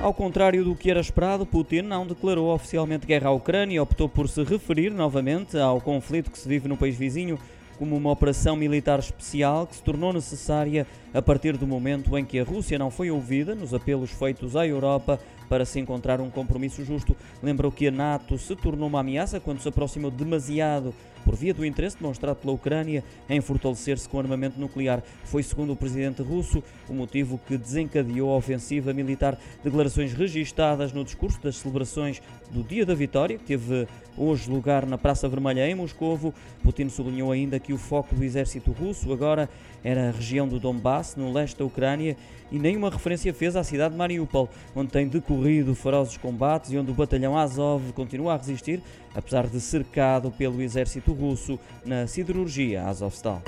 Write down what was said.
Ao contrário do que era esperado, Putin não declarou oficialmente guerra à Ucrânia e optou por se referir novamente ao conflito que se vive no país vizinho como uma operação militar especial que se tornou necessária a partir do momento em que a Rússia não foi ouvida nos apelos feitos à Europa para se encontrar um compromisso justo. Lembrou que a NATO se tornou uma ameaça quando se aproximou demasiado por via do interesse demonstrado pela Ucrânia em fortalecer-se com armamento nuclear. Foi, segundo o presidente russo, o motivo que desencadeou a ofensiva militar. Declarações registadas no discurso das celebrações do Dia da Vitória, que teve hoje lugar na Praça Vermelha em Moscovo. Putin sublinhou ainda que o foco do exército russo agora era a região do Donbass, no leste da Ucrânia, e nenhuma referência fez à cidade de Mariupol, onde tem decorrido ferozes combates e onde o batalhão Azov continua a resistir, apesar de cercado pelo exército russo na siderurgia Azovstal.